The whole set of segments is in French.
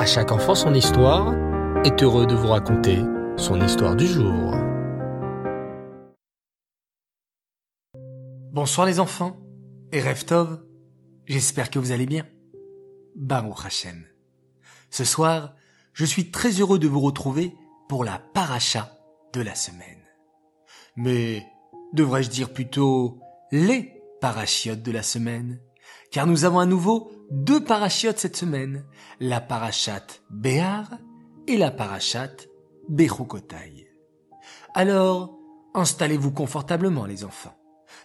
À chaque enfant son histoire est heureux de vous raconter son histoire du jour. Bonsoir les enfants et Reftov, j'espère que vous allez bien. Baruch Hashem. Ce soir, je suis très heureux de vous retrouver pour la paracha de la semaine. Mais devrais-je dire plutôt les parachiotes de la semaine? Car nous avons à nouveau deux parachiotes cette semaine, la parachate Béar et la parachate Bechukotai. Alors, installez-vous confortablement les enfants.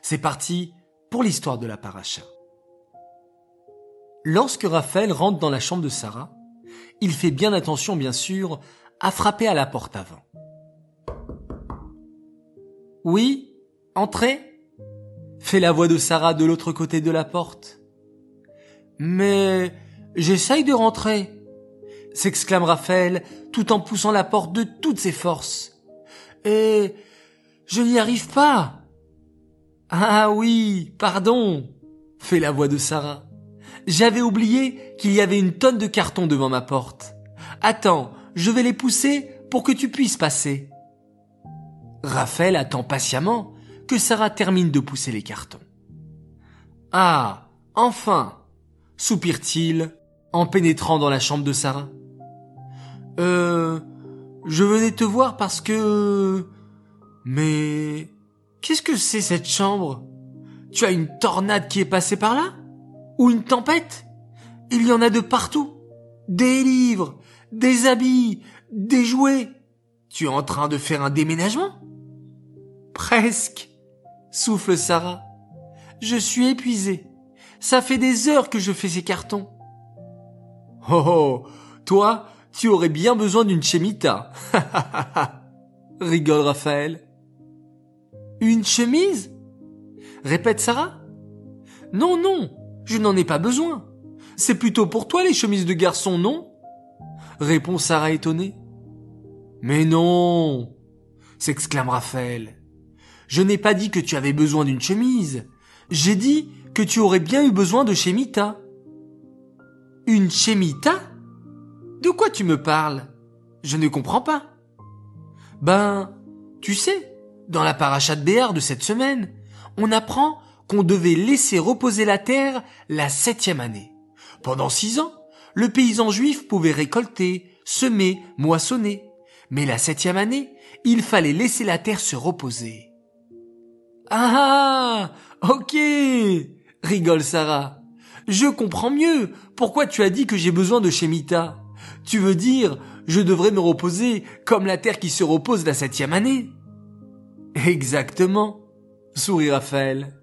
C'est parti pour l'histoire de la paracha. Lorsque Raphaël rentre dans la chambre de Sarah, il fait bien attention bien sûr à frapper à la porte avant. Oui, entrez fait la voix de Sarah de l'autre côté de la porte. Mais j'essaye de rentrer, s'exclame Raphaël tout en poussant la porte de toutes ses forces. Et je n'y arrive pas. Ah oui, pardon, fait la voix de Sarah. J'avais oublié qu'il y avait une tonne de cartons devant ma porte. Attends, je vais les pousser pour que tu puisses passer. Raphaël attend patiemment que Sarah termine de pousser les cartons. Ah, enfin, soupire-t-il en pénétrant dans la chambre de Sarah. Euh, je venais te voir parce que... Mais... Qu'est-ce que c'est cette chambre? Tu as une tornade qui est passée par là? Ou une tempête? Il y en a de partout. Des livres, des habits, des jouets. Tu es en train de faire un déménagement? Presque, souffle Sarah. Je suis épuisée. Ça fait des heures que je fais ces cartons. Oh, oh, toi, tu aurais bien besoin d'une chemita. Rigole Raphaël. Une chemise? Répète Sarah. Non, non, je n'en ai pas besoin. C'est plutôt pour toi les chemises de garçon, non? Répond Sarah étonnée. Mais non s'exclame Raphaël. Je n'ai pas dit que tu avais besoin d'une chemise. J'ai dit que tu aurais bien eu besoin de Chemita. Une Chemita? De quoi tu me parles? Je ne comprends pas. Ben, tu sais, dans la paracha de Béar de cette semaine, on apprend qu'on devait laisser reposer la terre la septième année. Pendant six ans, le paysan juif pouvait récolter, semer, moissonner. Mais la septième année, il fallait laisser la terre se reposer. Ah, ok, rigole Sarah. Je comprends mieux pourquoi tu as dit que j'ai besoin de Shemita. Tu veux dire, je devrais me reposer comme la terre qui se repose la septième année Exactement, sourit Raphaël.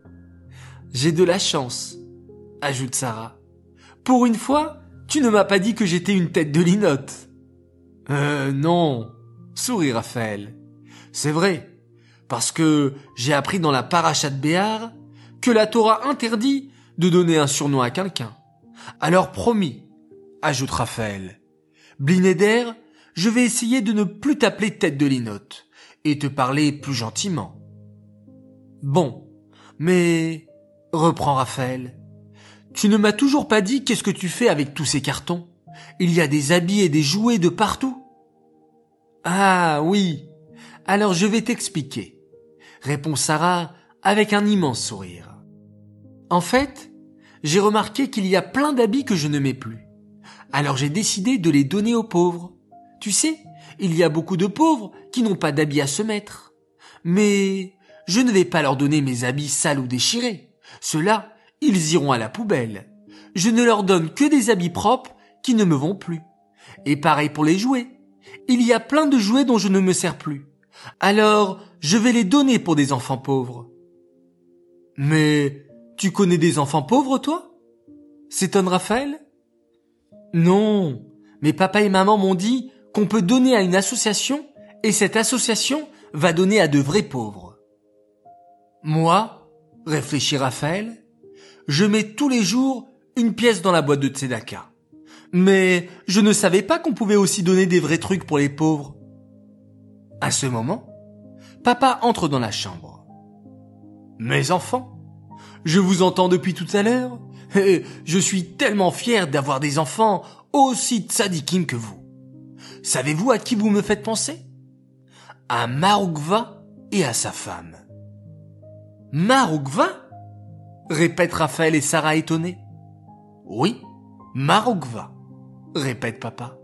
J'ai de la chance, ajoute Sarah. Pour une fois, tu ne m'as pas dit que j'étais une tête de linotte. Euh, non, sourit Raphaël. C'est vrai, parce que j'ai appris dans la paracha de Béar que la Torah interdit de donner un surnom à quelqu'un. Alors promis, ajoute Raphaël. Blinéder, je vais essayer de ne plus t'appeler tête de linotte et te parler plus gentiment. Bon, mais, reprend Raphaël, tu ne m'as toujours pas dit qu'est-ce que tu fais avec tous ces cartons. Il y a des habits et des jouets de partout. Ah oui, alors je vais t'expliquer, répond Sarah avec un immense sourire. En fait, j'ai remarqué qu'il y a plein d'habits que je ne mets plus. Alors j'ai décidé de les donner aux pauvres. Tu sais, il y a beaucoup de pauvres qui n'ont pas d'habits à se mettre. Mais je ne vais pas leur donner mes habits sales ou déchirés. Ceux-là, ils iront à la poubelle. Je ne leur donne que des habits propres qui ne me vont plus. Et pareil pour les jouets. Il y a plein de jouets dont je ne me sers plus. Alors, je vais les donner pour des enfants pauvres. Mais tu connais des enfants pauvres, toi? S'étonne Raphaël? Non, mais papa et maman m'ont dit qu'on peut donner à une association et cette association va donner à de vrais pauvres. Moi, réfléchit Raphaël, je mets tous les jours une pièce dans la boîte de Tzedaka. Mais je ne savais pas qu'on pouvait aussi donner des vrais trucs pour les pauvres. À ce moment, papa entre dans la chambre. Mes enfants, je vous entends depuis tout à l'heure. Je suis tellement fier d'avoir des enfants aussi tzadikim que vous. Savez-vous à qui vous me faites penser? À Maroukva et à sa femme. Maroukva? répètent Raphaël et Sarah étonnés. Oui, Maroukva, répète papa.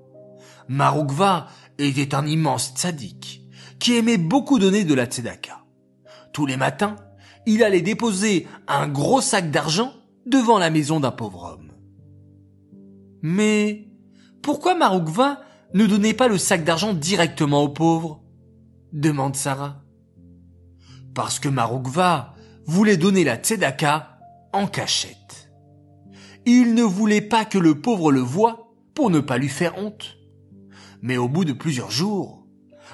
Maroukva était un immense tzaddik qui aimait beaucoup donner de la tzedaka. Tous les matins, il allait déposer un gros sac d'argent devant la maison d'un pauvre homme. Mais pourquoi Maroukva ne donnait pas le sac d'argent directement aux pauvres demande Sarah. Parce que Maroukva voulait donner la tzedaka en cachette. Il ne voulait pas que le pauvre le voie pour ne pas lui faire honte. Mais au bout de plusieurs jours,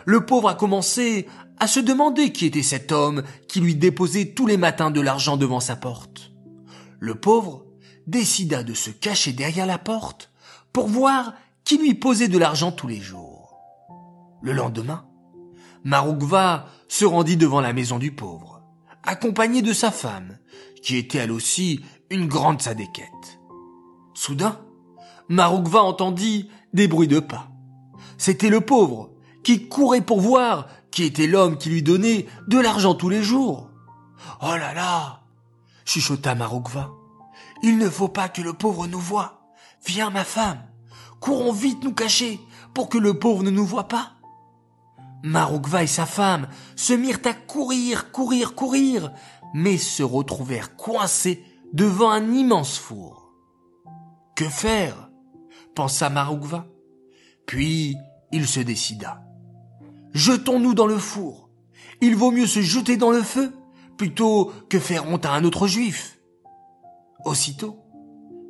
le pauvre a commencé à se demander qui était cet homme qui lui déposait tous les matins de l'argent devant sa porte. Le pauvre décida de se cacher derrière la porte pour voir qui lui posait de l'argent tous les jours. Le lendemain, Maroukva se rendit devant la maison du pauvre, accompagné de sa femme, qui était elle aussi une grande sadéquette. Soudain, Maroukva entendit des bruits de pas. C'était le pauvre qui courait pour voir qui était l'homme qui lui donnait de l'argent tous les jours. Oh là là chuchota Maroukva. Il ne faut pas que le pauvre nous voie. Viens, ma femme. Courons vite nous cacher pour que le pauvre ne nous voie pas. Maroukva et sa femme se mirent à courir, courir, courir, mais se retrouvèrent coincés devant un immense four. Que faire? pensa Maroukva. Puis il se décida. Jetons-nous dans le four. Il vaut mieux se jeter dans le feu plutôt que faire honte à un autre juif. Aussitôt,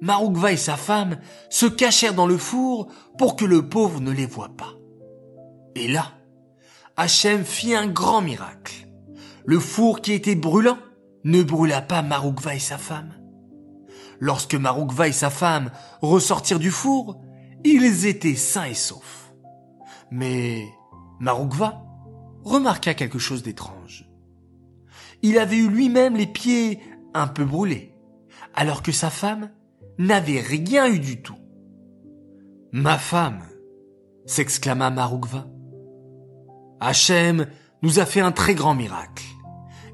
Maroukva et sa femme se cachèrent dans le four pour que le pauvre ne les voie pas. Et là, Hachem fit un grand miracle. Le four qui était brûlant ne brûla pas Maroukva et sa femme. Lorsque Maroukva et sa femme ressortirent du four, ils étaient sains et saufs. Mais Maroukva remarqua quelque chose d'étrange. Il avait eu lui-même les pieds un peu brûlés, alors que sa femme n'avait rien eu du tout. Ma femme, s'exclama Maroukva. Hachem nous a fait un très grand miracle.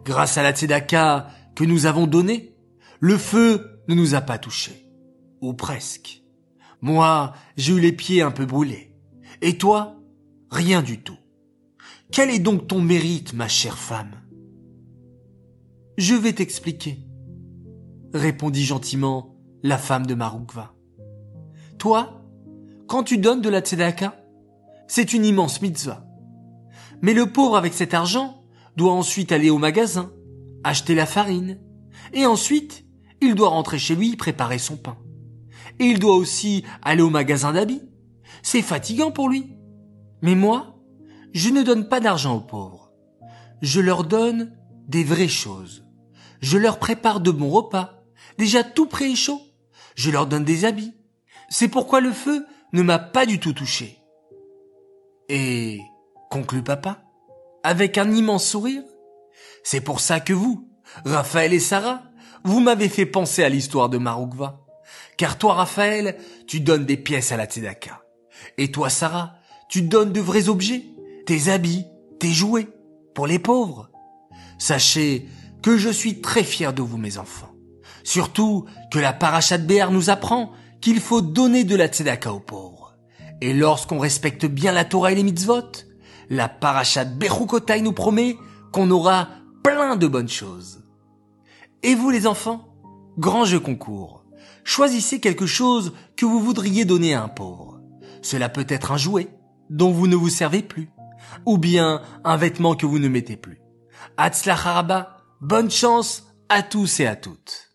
Grâce à la tzedaka que nous avons donnée, le feu ne nous a pas touchés. Ou presque. Moi, j'ai eu les pieds un peu brûlés. Et toi, rien du tout. Quel est donc ton mérite, ma chère femme? Je vais t'expliquer, répondit gentiment la femme de Maroukva. Toi, quand tu donnes de la tzedaka, c'est une immense mitzvah. Mais le pauvre avec cet argent doit ensuite aller au magasin, acheter la farine, et ensuite il doit rentrer chez lui préparer son pain. Et il doit aussi aller au magasin d'habits. C'est fatigant pour lui. Mais moi, je ne donne pas d'argent aux pauvres. Je leur donne des vraies choses. Je leur prépare de bons repas, déjà tout prêt et chaud. Je leur donne des habits. C'est pourquoi le feu ne m'a pas du tout touché. Et, conclut papa, avec un immense sourire, c'est pour ça que vous, Raphaël et Sarah, vous m'avez fait penser à l'histoire de Maroukva. Car toi, Raphaël, tu donnes des pièces à la Tzedaka. Et toi, Sarah, tu donnes de vrais objets, tes habits, tes jouets, pour les pauvres. Sachez que je suis très fier de vous, mes enfants. Surtout que la parachat Béar nous apprend qu'il faut donner de la tzedaka aux pauvres. Et lorsqu'on respecte bien la Torah et les mitzvot, la parachat Bechukotai nous promet qu'on aura plein de bonnes choses. Et vous les enfants, grand jeu concours. Choisissez quelque chose que vous voudriez donner à un pauvre. Cela peut être un jouet, dont vous ne vous servez plus, ou bien un vêtement que vous ne mettez plus. Haraba, bonne chance à tous et à toutes.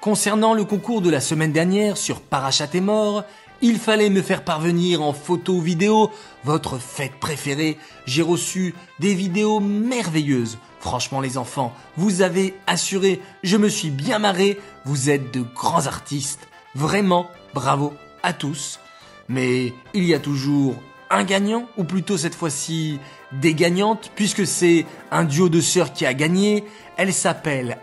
Concernant le concours de la semaine dernière sur Parachat et mort, il fallait me faire parvenir en photo vidéo votre fête préférée. J'ai reçu des vidéos merveilleuses. Franchement les enfants, vous avez assuré, je me suis bien marré, vous êtes de grands artistes. Vraiment, bravo à tous. Mais il y a toujours un gagnant, ou plutôt cette fois-ci des gagnantes, puisque c'est un duo de sœurs qui a gagné. Elle s'appelle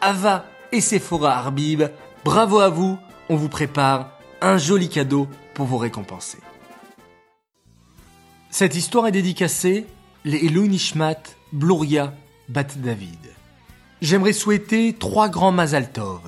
Ava et Sephora Arbib. Bravo à vous, on vous prépare un joli cadeau pour vous récompenser. Cette histoire est dédicacée les Elou Nishmat, Bluria, Bat David. J'aimerais souhaiter trois grands Mazaltov.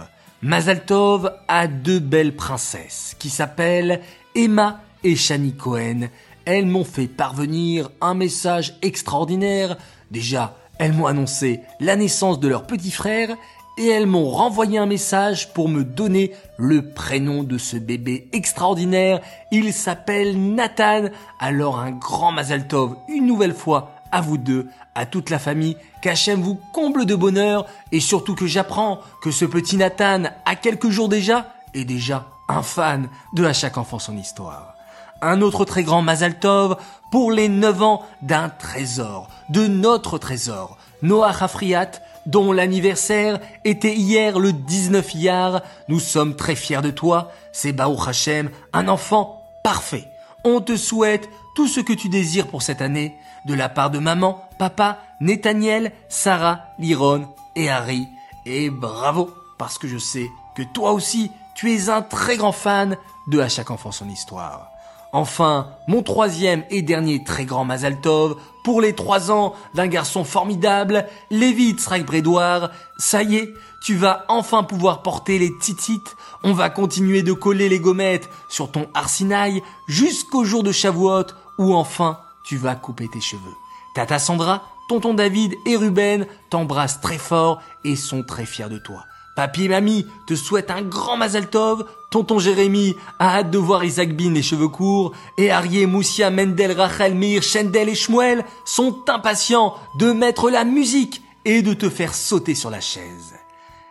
Mazaltov a deux belles princesses qui s'appellent Emma et Shani Cohen. Elles m'ont fait parvenir un message extraordinaire. Déjà, elles m'ont annoncé la naissance de leur petit frère et elles m'ont renvoyé un message pour me donner le prénom de ce bébé extraordinaire. Il s'appelle Nathan. Alors un grand Mazal Tov une nouvelle fois à vous deux, à toute la famille, qu'Hachem vous comble de bonheur et surtout que j'apprends que ce petit Nathan a quelques jours déjà est déjà un fan de À chaque enfant son histoire. Un autre très grand Mazal Tov pour les 9 ans d'un trésor, de notre trésor, Noah Hafriat, dont l'anniversaire était hier le 19 Iyar. Nous sommes très fiers de toi. C'est Baruch Hashem, un enfant parfait. On te souhaite tout ce que tu désires pour cette année, de la part de maman, papa, Nathaniel, Sarah, Liron et Harry. Et bravo, parce que je sais que toi aussi, tu es un très grand fan de À chaque enfant son histoire. Enfin, mon troisième et dernier très grand Mazaltov, pour les trois ans d'un garçon formidable, Lévi Tzrak Brédoire. Ça y est, tu vas enfin pouvoir porter les titites. On va continuer de coller les gommettes sur ton arsinaï jusqu'au jour de Shavuot où enfin tu vas couper tes cheveux. Tata Sandra, tonton David et Ruben t'embrassent très fort et sont très fiers de toi. Papy et mamie te souhaitent un grand Mazal Tov. Tonton Jérémy a hâte de voir Isaac Bin les cheveux courts. Et Arié, Moussia, Mendel, Rachel, Mir, Shendel et Shmuel sont impatients de mettre la musique et de te faire sauter sur la chaise.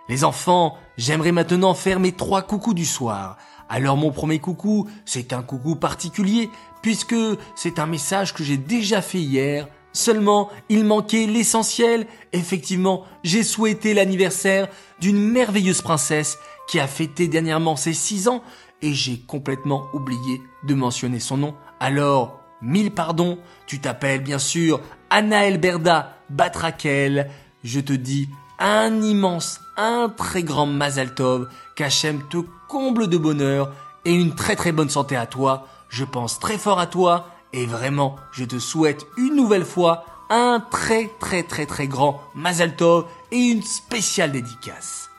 Les enfants, j'aimerais maintenant faire mes trois coucous du soir. Alors mon premier coucou, c'est un coucou particulier, puisque c'est un message que j'ai déjà fait hier Seulement, il manquait l'essentiel. Effectivement, j'ai souhaité l'anniversaire d'une merveilleuse princesse qui a fêté dernièrement ses six ans et j'ai complètement oublié de mentionner son nom. Alors, mille pardons, tu t'appelles bien sûr Anna Elberda Batrakel. Je te dis un immense, un très grand Mazaltov, qu'Hachem te comble de bonheur et une très très bonne santé à toi. Je pense très fort à toi et vraiment, je te souhaite une nouvelle fois un très très très très grand Mazal Tov et une spéciale dédicace.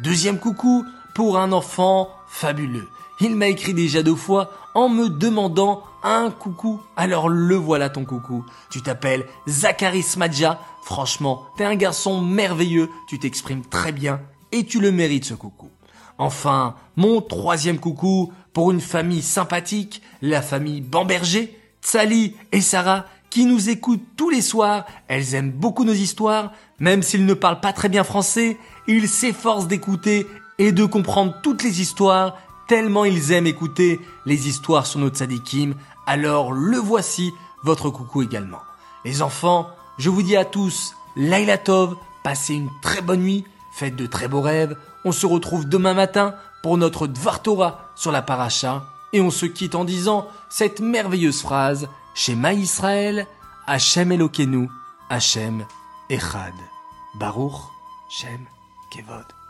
Deuxième coucou pour un enfant fabuleux. Il m'a écrit déjà deux fois en me demandant un coucou. Alors le voilà ton coucou. Tu t'appelles Zachary Smadja. Franchement, t'es un garçon merveilleux. Tu t'exprimes très bien et tu le mérites ce coucou. Enfin, mon troisième coucou pour une famille sympathique, la famille Bamberger. Sally et Sarah qui nous écoutent tous les soirs. Elles aiment beaucoup nos histoires, même s'ils ne parlent pas très bien français, ils s'efforcent d'écouter et de comprendre toutes les histoires, tellement ils aiment écouter les histoires sur nos tzadikim. Alors le voici, votre coucou également. Les enfants, je vous dis à tous, Laila Tov, passez une très bonne nuit, faites de très beaux rêves. On se retrouve demain matin pour notre Dvartora sur la paracha et on se quitte en disant cette merveilleuse phrase Shema Israël, Hachem Elokenu, Hachem Echad. Baruch Shem Kevod.